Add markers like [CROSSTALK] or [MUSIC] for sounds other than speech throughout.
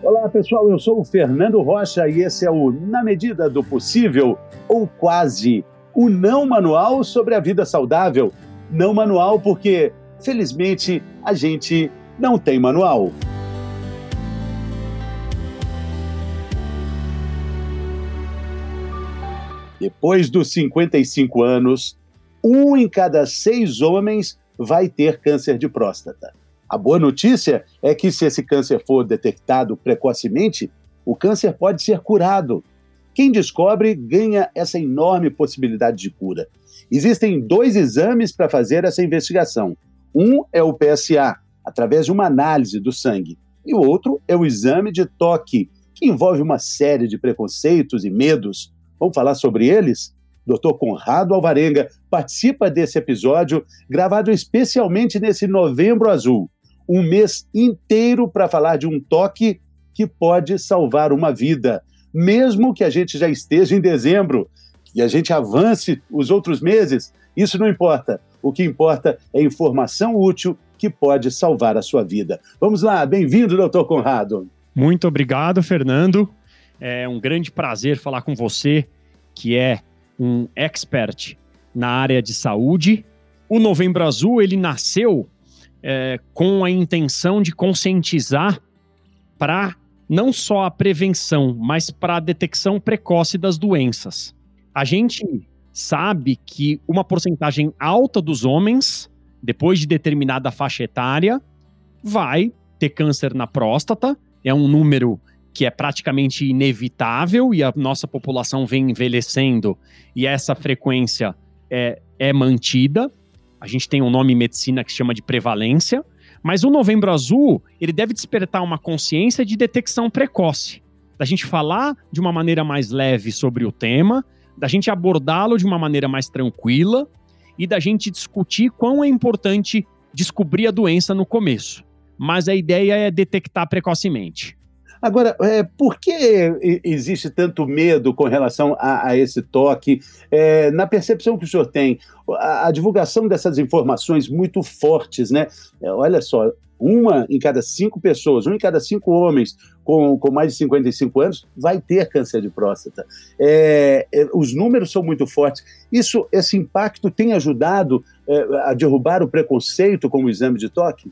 Olá pessoal, eu sou o Fernando Rocha e esse é o Na Medida do Possível, ou quase, o não manual sobre a vida saudável. Não manual porque, felizmente, a gente não tem manual. Depois dos 55 anos, um em cada seis homens vai ter câncer de próstata. A boa notícia é que, se esse câncer for detectado precocemente, o câncer pode ser curado. Quem descobre ganha essa enorme possibilidade de cura. Existem dois exames para fazer essa investigação. Um é o PSA, através de uma análise do sangue, e o outro é o exame de toque, que envolve uma série de preconceitos e medos. Vamos falar sobre eles? Dr. Conrado Alvarenga participa desse episódio, gravado especialmente nesse Novembro Azul um mês inteiro para falar de um toque que pode salvar uma vida, mesmo que a gente já esteja em dezembro e a gente avance os outros meses, isso não importa. O que importa é informação útil que pode salvar a sua vida. Vamos lá, bem-vindo, doutor Conrado. Muito obrigado, Fernando. É um grande prazer falar com você, que é um expert na área de saúde. O Novembro Azul, ele nasceu é, com a intenção de conscientizar para não só a prevenção, mas para a detecção precoce das doenças. A gente sabe que uma porcentagem alta dos homens, depois de determinada faixa etária, vai ter câncer na próstata. É um número que é praticamente inevitável e a nossa população vem envelhecendo e essa frequência é, é mantida. A gente tem um nome em medicina que se chama de prevalência, mas o Novembro Azul, ele deve despertar uma consciência de detecção precoce, da gente falar de uma maneira mais leve sobre o tema, da gente abordá-lo de uma maneira mais tranquila e da gente discutir quão é importante descobrir a doença no começo. Mas a ideia é detectar precocemente. Agora, é, por que existe tanto medo com relação a, a esse toque? É, na percepção que o senhor tem, a, a, divulgação dessas informações muito fortes, né? É, olha só, uma em cada cinco pessoas, um em cada cinco homens com, com mais de 55 anos vai ter câncer de próstata. É, é, os números são muito fortes. Isso, esse impacto tem ajudado é, a derrubar o preconceito com o exame de toque?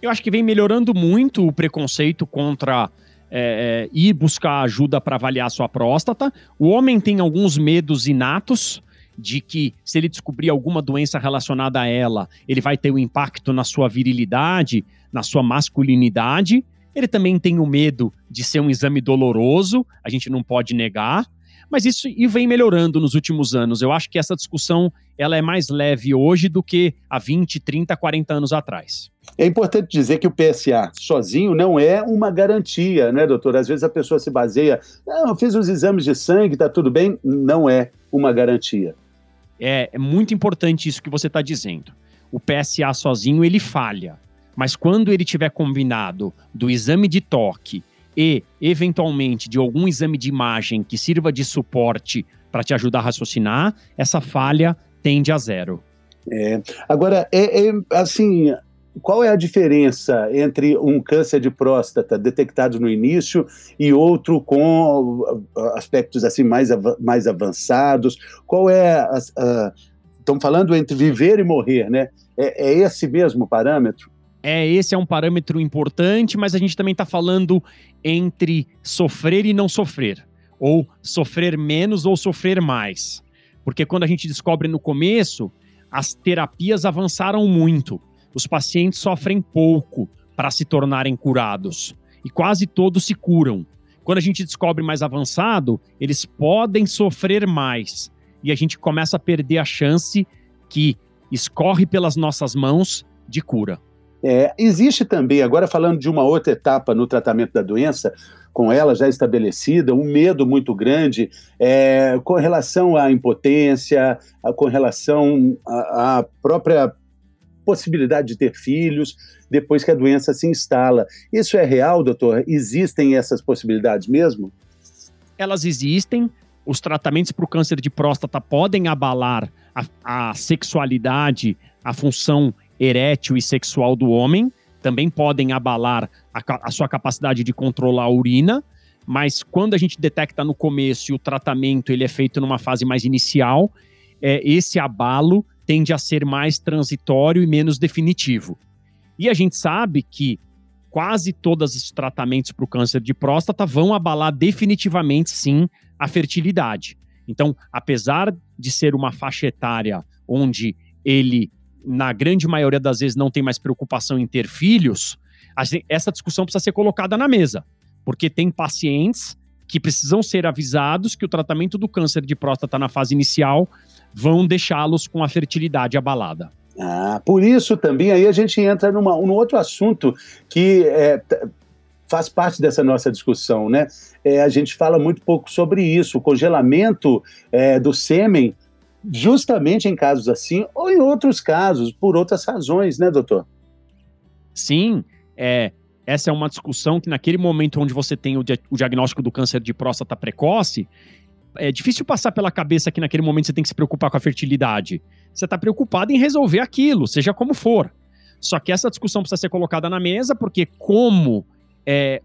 Eu acho que vem melhorando muito o preconceito contra é, é, ir buscar ajuda para avaliar sua próstata. O homem tem alguns medos inatos de que se ele descobrir alguma doença relacionada a ela, ele vai ter um impacto na sua virilidade, na sua masculinidade. Ele também tem o medo de ser um exame doloroso, a gente não pode negar. Mas isso e vem melhorando nos últimos anos. Eu acho que essa discussão ela é mais leve hoje do que há 20, 30, 40 anos atrás. É importante dizer que o PSA sozinho não é uma garantia, né, doutor? Às vezes a pessoa se baseia, não, eu fiz os exames de sangue, tá tudo bem. Não é uma garantia. É, é muito importante isso que você está dizendo. O PSA sozinho ele falha, mas quando ele tiver combinado do exame de toque e, eventualmente, de algum exame de imagem que sirva de suporte para te ajudar a raciocinar, essa falha tende a zero. É. Agora, é, é, assim, qual é a diferença entre um câncer de próstata detectado no início e outro com aspectos assim mais, mais avançados? Qual é a, a, estão falando entre viver e morrer, né? É, é esse mesmo parâmetro? É, esse é um parâmetro importante, mas a gente também está falando entre sofrer e não sofrer, ou sofrer menos ou sofrer mais. Porque quando a gente descobre no começo, as terapias avançaram muito. Os pacientes sofrem pouco para se tornarem curados e quase todos se curam. Quando a gente descobre mais avançado, eles podem sofrer mais e a gente começa a perder a chance que escorre pelas nossas mãos de cura. É, existe também, agora falando de uma outra etapa no tratamento da doença, com ela já estabelecida, um medo muito grande é, com relação à impotência, a, com relação à, própria possibilidade de ter filhos depois que a doença se instala. Isso é real, doutor? Existem essas possibilidades mesmo? Elas existem. Os tratamentos para o câncer de próstata podem abalar a, a sexualidade, a função erétil e sexual do homem, também podem abalar a a, sua capacidade de controlar a urina, mas quando a gente detecta no começo e o tratamento ele é feito numa fase mais inicial, é, esse abalo tende a ser mais transitório e menos definitivo. E a gente sabe que quase todos os tratamentos para o câncer de próstata vão abalar definitivamente, sim, a fertilidade. Então, apesar de ser uma faixa etária onde ele, na grande maioria das vezes, não tem mais preocupação em ter filhos, essa discussão precisa ser colocada na mesa, porque tem pacientes que precisam ser avisados que o tratamento do câncer de próstata na fase inicial vão deixá-los com a fertilidade abalada. Ah, por isso também aí a gente entra numa, num outro assunto que é, faz parte dessa nossa discussão, né? É, a gente fala muito pouco sobre isso, o congelamento é, do sêmen, justamente em casos assim, ou em outros casos, por outras razões, né, doutor? Sim, é, essa é uma discussão que naquele momento onde você tem o, o diagnóstico do câncer de próstata precoce, é difícil passar pela cabeça que naquele momento você tem que se preocupar com a fertilidade. Você está preocupado em resolver aquilo, seja como for. Só que essa discussão precisa ser colocada na mesa, porque como é,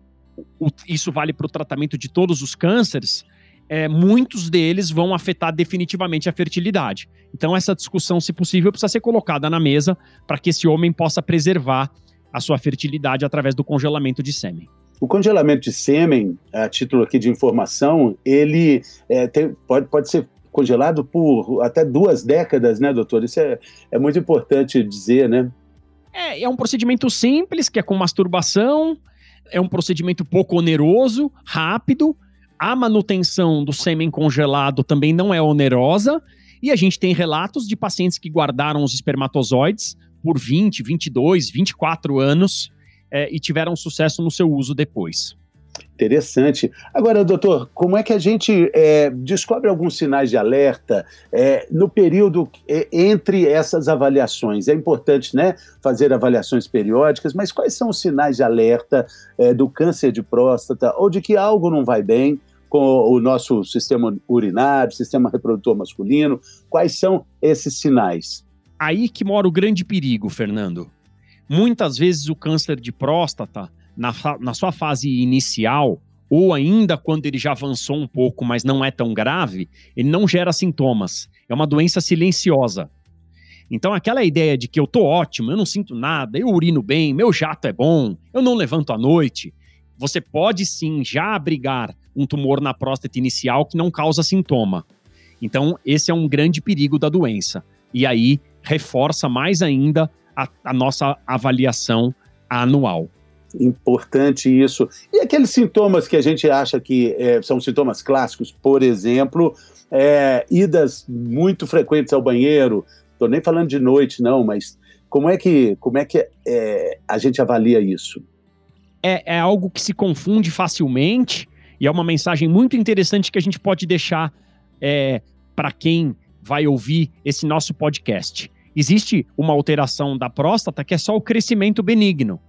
o, isso vale para o tratamento de todos os cânceres, é, muitos deles vão afetar definitivamente a fertilidade. Então, essa discussão, se possível, precisa ser colocada na mesa para que esse homem possa preservar a sua fertilidade através do congelamento de sêmen. O congelamento de sêmen, a título aqui de informação, ele é, tem, pode, pode ser congelado por até duas décadas, né, doutor? Isso é, é muito importante dizer, né? É, é um procedimento simples, que é com masturbação, é um procedimento pouco oneroso, rápido. A manutenção do sêmen congelado também não é onerosa. E a gente tem relatos de pacientes que guardaram os espermatozoides por 20, 22, 24 anos é, e tiveram sucesso no seu uso depois. Interessante. Agora, doutor, como é que a gente é, descobre alguns sinais de alerta é, no período é, entre essas avaliações? É importante né, fazer avaliações periódicas, mas quais são os sinais de alerta é, do câncer de próstata ou de que algo não vai bem com o nosso sistema urinário, sistema reprodutor masculino? Quais são esses sinais? Aí que mora o grande perigo, Fernando. Muitas vezes o câncer de próstata, na, na sua fase inicial, ou ainda quando ele já avançou um pouco, mas não é tão grave, ele não gera sintomas. É uma doença silenciosa. Então, aquela ideia de que eu tô ótimo, eu não sinto nada, eu urino bem, meu jato é bom, eu não levanto à noite, você pode sim já abrigar um tumor na próstata inicial que não causa sintoma. Então, esse é um grande perigo da doença. E aí reforça mais ainda a, a nossa avaliação anual. Importante isso. E aqueles sintomas que a gente acha que é, são sintomas clássicos, por exemplo, é, idas muito frequentes ao banheiro. Estou nem falando de noite, não, mas como é que, como é que é, a gente avalia isso? É, é algo que se confunde facilmente e é uma mensagem muito interessante que a gente pode deixar é, para quem vai ouvir esse nosso podcast. Existe uma alteração da próstata que é só o crescimento benigno.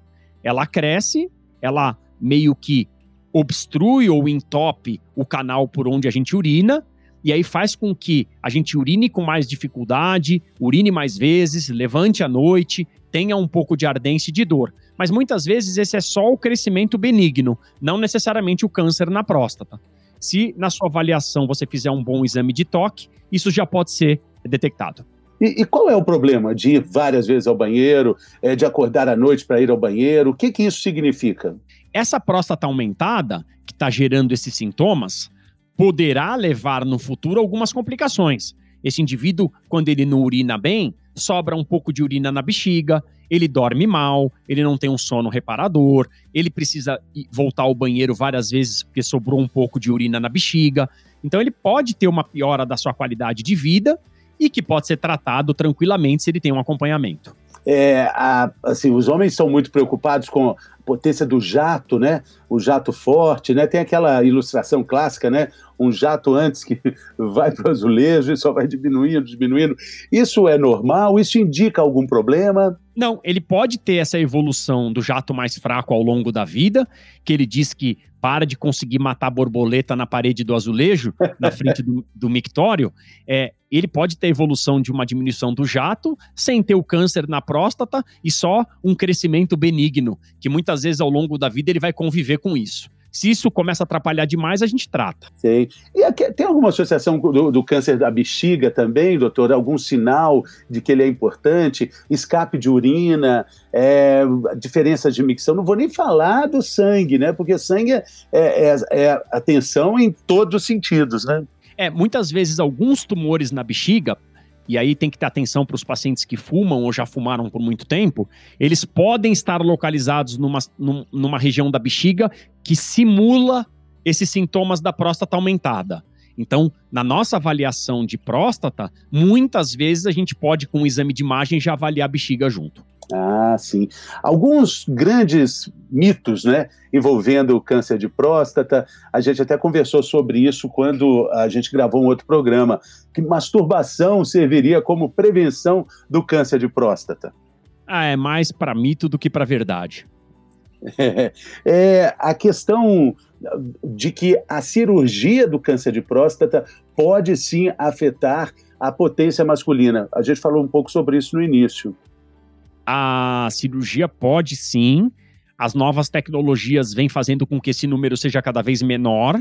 Ela cresce, ela meio que obstrui ou entope o canal por onde a gente urina, e aí faz com que a gente urine com mais dificuldade, urine mais vezes, levante à noite, tenha um pouco de ardência e de dor. Mas muitas vezes esse é só o crescimento benigno, não necessariamente o câncer na próstata. Se na sua avaliação você fizer um bom exame de toque, isso já pode ser detectado. E, e, qual é o problema de ir várias vezes ao banheiro, é, de acordar à noite para ir ao banheiro? O que, que isso significa? Essa próstata aumentada, que está gerando esses sintomas, poderá levar no futuro algumas complicações. Esse indivíduo, quando ele não urina bem, sobra um pouco de urina na bexiga, ele dorme mal, ele não tem um sono reparador, ele precisa voltar ao banheiro várias vezes porque sobrou um pouco de urina na bexiga. Então ele pode ter uma piora da sua qualidade de vida e que pode ser tratado tranquilamente se ele tem um acompanhamento. É, a, assim, os homens são muito preocupados com potência do jato, né? O jato forte, né? Tem aquela ilustração clássica, né? Um jato antes que [LAUGHS] vai para o azulejo e só vai diminuindo, diminuindo. Isso é normal? Isso indica algum problema? Não, ele pode ter essa evolução do jato mais fraco ao longo da vida, que ele diz que para de conseguir matar borboleta na parede do azulejo, [LAUGHS] na frente do, do mictório. É, ele pode ter evolução de uma diminuição do jato, sem ter o câncer na próstata e só um crescimento benigno, que muitas vezes ao longo da vida ele vai conviver com isso. Se isso começa a atrapalhar demais, a gente trata. Sim. E aqui, tem alguma associação do, do, câncer da bexiga também, doutor? Algum sinal de que ele é importante? Escape de urina, é, diferença de micção? Não vou nem falar do sangue, né? Porque sangue é, é, é atenção em todos os sentidos, né? É, muitas vezes alguns tumores na bexiga e aí tem que ter atenção para os pacientes que fumam ou já fumaram por muito tempo, eles podem estar localizados numa, numa região da bexiga que simula esses sintomas da próstata aumentada. Então, na nossa avaliação de próstata, muitas vezes a gente pode, com o exame de imagem, já avaliar a bexiga junto. Ah, sim. Alguns grandes mitos, né, envolvendo o câncer de próstata. A gente até conversou sobre isso quando a gente gravou um outro programa, que masturbação serviria como prevenção do câncer de próstata. Ah, é mais para mito do que para verdade. É, [LAUGHS] é, a questão de que a cirurgia do câncer de próstata pode sim afetar a potência masculina. A gente falou um pouco sobre isso no início a cirurgia pode sim, as novas tecnologias vêm fazendo com que esse número seja cada vez menor,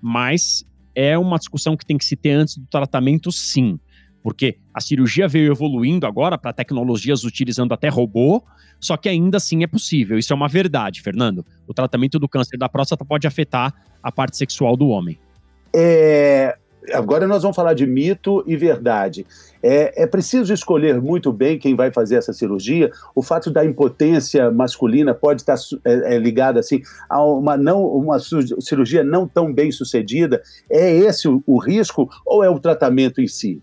mas é uma discussão que tem que se ter antes do tratamento, sim. Porque a cirurgia veio evoluindo agora para tecnologias utilizando até robô, só que ainda assim é possível. Isso é uma verdade, Fernando. O tratamento do câncer da próstata pode afetar a parte sexual do homem. É, agora nós vamos falar de mito e verdade. É, é, preciso escolher muito bem quem vai fazer essa cirurgia. O fato da impotência masculina pode estar é, é, ligado assim a uma não uma cirurgia não tão bem sucedida. É esse o, o risco ou é o tratamento em si?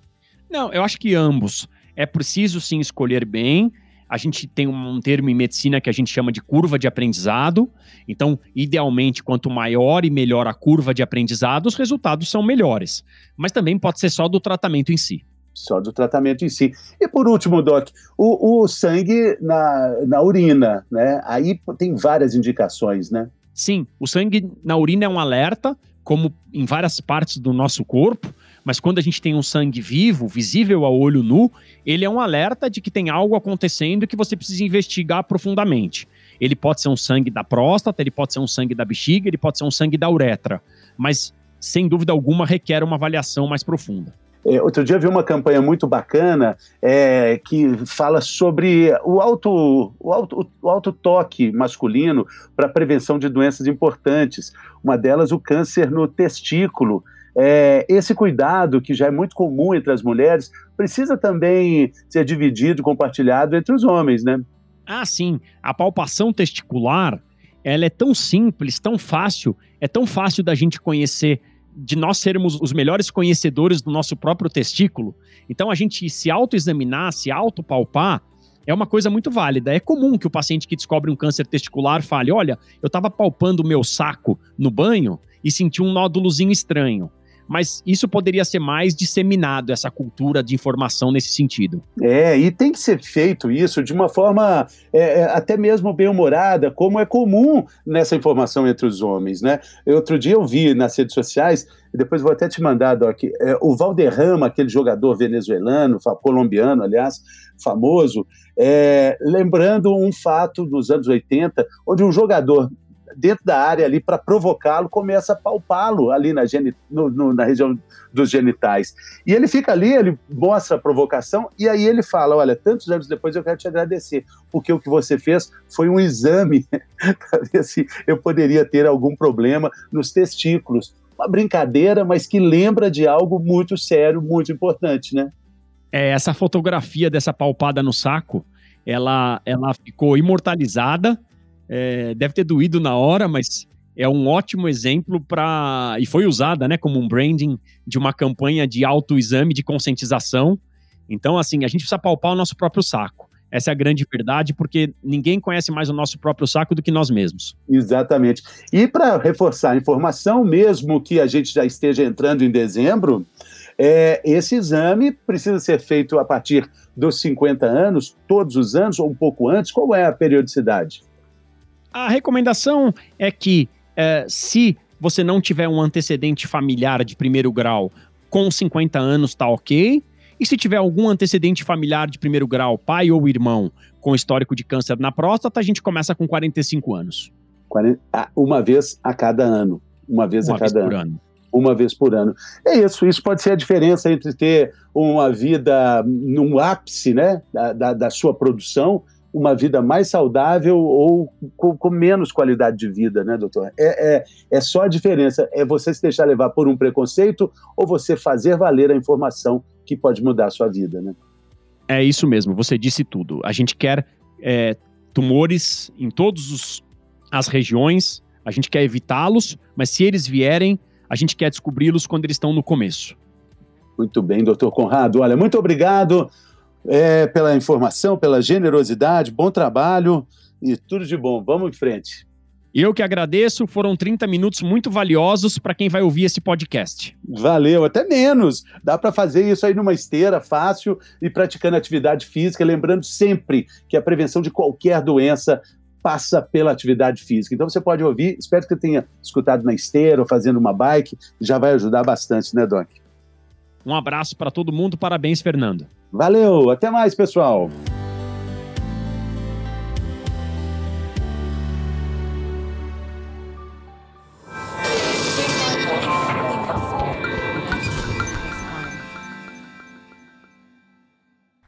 Não, eu acho que ambos. É preciso sim escolher bem a gente tem um termo em medicina que a gente chama de curva de aprendizado. Então, idealmente, quanto maior e melhor a curva de aprendizado, os resultados são melhores. Mas também pode ser só do tratamento em si. Só do tratamento em si. E por último, Doc, o, o sangue na, na urina, né? Aí tem várias indicações, né? Sim, o sangue na urina é um alerta, como em várias partes do nosso corpo. Mas quando a gente tem um sangue vivo, visível ao olho nu, ele é um alerta de que tem algo acontecendo que você precisa investigar profundamente. Ele pode ser um sangue da próstata, ele pode ser um sangue da bexiga, ele pode ser um sangue da uretra. Mas, sem dúvida alguma, requer uma avaliação mais profunda. É, outro dia vi uma campanha muito bacana é, que fala sobre o alto, o alto, o alto toque masculino para prevenção de doenças importantes. Uma delas, o câncer no testículo é, esse cuidado, que já é muito comum entre as mulheres, precisa também ser dividido, compartilhado entre os homens, né? Ah, sim. A palpação testicular, ela é tão simples, tão fácil, é tão fácil da gente conhecer, de nós sermos os melhores conhecedores do nosso próprio testículo. Então, a gente se autoexaminar, se autopalpar, é uma coisa muito válida. É comum que o paciente que descobre um câncer testicular fale: Olha, eu estava palpando o meu saco no banho e senti um nódulozinho estranho mas isso poderia ser mais disseminado, essa cultura de informação nesse sentido. É, e tem que ser feito isso de uma forma é, é até mesmo bem-humorada, como é comum nessa informação entre os homens, né? Outro dia eu vi nas redes sociais, depois vou até te mandar, Doc, é, o Valderrama, aquele jogador venezuelano, colombiano, aliás, famoso, é, lembrando um fato dos anos 80, onde um jogador dentro da área ali para provocá-lo, começa a palpá-lo ali na, no, no, na região dos genitais. E ele fica ali, ele mostra a provocação e aí ele fala: Olha, tantos anos depois eu quero te agradecer, porque o que você fez foi um exame [LAUGHS] para ver se eu poderia ter algum problema nos testículos. Uma brincadeira, mas que lembra de algo muito sério, muito importante, né? É, essa fotografia dessa palpada no saco, ela, ela ficou imortalizada é, deve ter doído na hora, mas é um ótimo exemplo para. E foi usada né, como um branding de uma campanha de autoexame, de conscientização. Então, assim, a gente precisa palpar o nosso próprio saco. Essa é a grande verdade, porque ninguém conhece mais o nosso próprio saco do que nós mesmos. Exatamente. E para reforçar a informação, mesmo que a gente já esteja entrando em dezembro, É, esse exame precisa ser feito a partir dos 50 anos, todos os anos ou um pouco antes? Qual é a periodicidade? A recomendação é que, é, se você não tiver um antecedente familiar de primeiro grau com 50 anos, tá ok. E se tiver algum antecedente familiar de primeiro grau, pai ou irmão, com histórico de câncer na próstata, a gente começa com 45 anos. Uma vez a cada ano. Uma vez uma a cada vez ano. ano. Uma vez por ano. É isso, isso pode ser a diferença entre ter uma vida num ápice né, da, da, da sua produção, uma vida mais saudável ou com, com, menos qualidade de vida, né, doutor? É, é, é só a diferença, é você se deixar levar por um preconceito ou você fazer valer a informação que pode mudar a sua vida, né? É isso mesmo, você disse tudo. A gente quer é, tumores em todas as regiões, a gente quer evitá-los, mas se eles vierem, a gente quer descobri-los quando eles estão no começo. Muito bem, doutor Conrado. Olha, muito obrigado é, pela informação, pela generosidade, bom trabalho e tudo de bom. Vamos em frente. Eu que agradeço, foram 30 minutos muito valiosos para quem vai ouvir esse podcast. Valeu, até menos. Dá para fazer isso aí numa esteira fácil e praticando atividade física, lembrando sempre que a prevenção de qualquer doença passa pela atividade física. Então você pode ouvir, espero que tenha escutado na esteira ou fazendo uma bike, já vai ajudar bastante, né, Doc? Um abraço para todo mundo, parabéns, Fernando. Valeu, até mais, pessoal.